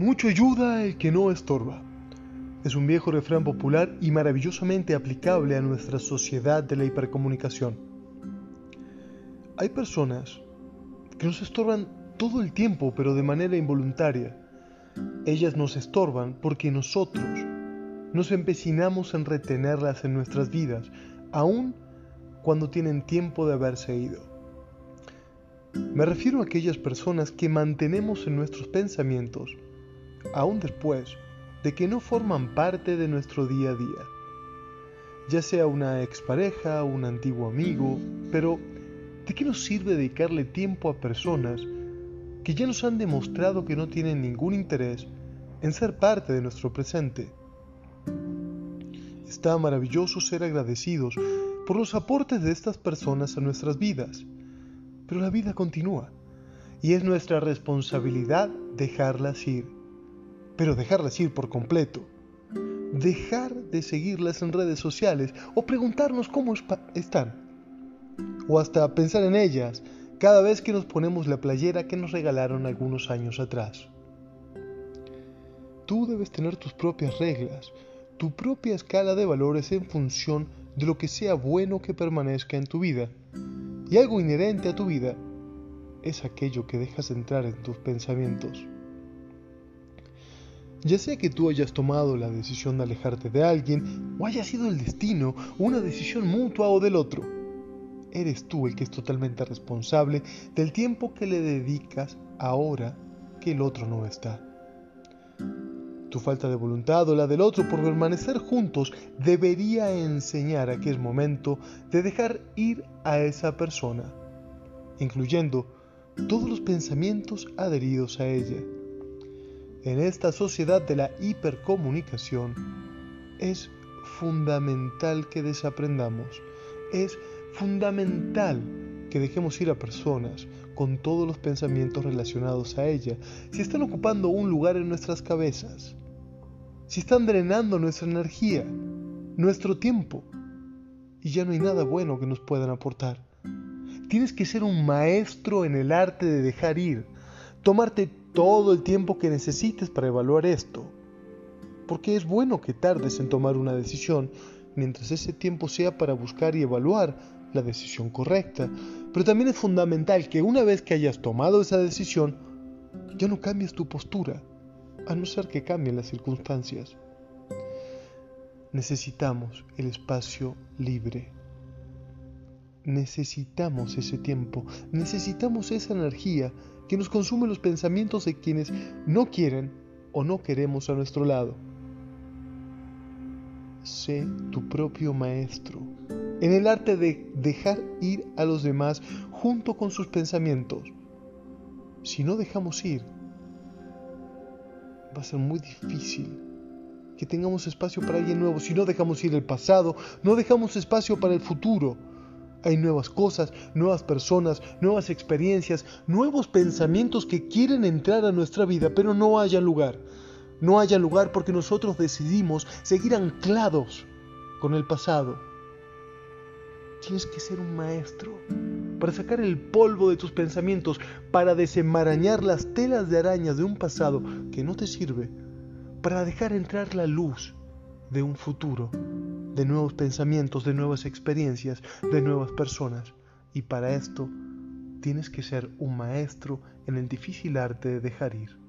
Mucho ayuda el que no estorba. Es un viejo refrán popular y maravillosamente aplicable a nuestra sociedad de la hipercomunicación. Hay personas que nos estorban todo el tiempo, pero de manera involuntaria. Ellas nos estorban porque nosotros nos empecinamos en retenerlas en nuestras vidas, aun cuando tienen tiempo de haberse ido. Me refiero a aquellas personas que mantenemos en nuestros pensamientos aún después de que no forman parte de nuestro día a día. Ya sea una expareja, un antiguo amigo, pero ¿de qué nos sirve dedicarle tiempo a personas que ya nos han demostrado que no tienen ningún interés en ser parte de nuestro presente? Está maravilloso ser agradecidos por los aportes de estas personas a nuestras vidas, pero la vida continúa y es nuestra responsabilidad dejarlas ir pero dejarlas ir por completo. Dejar de seguirlas en redes sociales o preguntarnos cómo están. O hasta pensar en ellas cada vez que nos ponemos la playera que nos regalaron algunos años atrás. Tú debes tener tus propias reglas, tu propia escala de valores en función de lo que sea bueno que permanezca en tu vida. Y algo inherente a tu vida es aquello que dejas entrar en tus pensamientos. Ya sea que tú hayas tomado la decisión de alejarte de alguien, o haya sido el destino, una decisión mutua o del otro, eres tú el que es totalmente responsable del tiempo que le dedicas ahora que el otro no está. Tu falta de voluntad o la del otro por permanecer juntos debería enseñar a que es momento de dejar ir a esa persona, incluyendo todos los pensamientos adheridos a ella. En esta sociedad de la hipercomunicación es fundamental que desaprendamos, es fundamental que dejemos ir a personas con todos los pensamientos relacionados a ella, si están ocupando un lugar en nuestras cabezas, si están drenando nuestra energía, nuestro tiempo, y ya no hay nada bueno que nos puedan aportar. Tienes que ser un maestro en el arte de dejar ir, tomarte todo el tiempo que necesites para evaluar esto, porque es bueno que tardes en tomar una decisión mientras ese tiempo sea para buscar y evaluar la decisión correcta, pero también es fundamental que una vez que hayas tomado esa decisión, ya no cambies tu postura, a no ser que cambien las circunstancias. Necesitamos el espacio libre. Necesitamos ese tiempo, necesitamos esa energía que nos consume los pensamientos de quienes no quieren o no queremos a nuestro lado. Sé tu propio maestro en el arte de dejar ir a los demás junto con sus pensamientos. Si no dejamos ir, va a ser muy difícil que tengamos espacio para alguien nuevo. Si no dejamos ir el pasado, no dejamos espacio para el futuro. Hay nuevas cosas, nuevas personas, nuevas experiencias, nuevos pensamientos que quieren entrar a nuestra vida, pero no haya lugar. No haya lugar porque nosotros decidimos seguir anclados con el pasado. Tienes que ser un maestro para sacar el polvo de tus pensamientos, para desenmarañar las telas de arañas de un pasado que no te sirve, para dejar entrar la luz de un futuro de nuevos pensamientos, de nuevas experiencias, de nuevas personas. Y para esto tienes que ser un maestro en el difícil arte de dejar ir.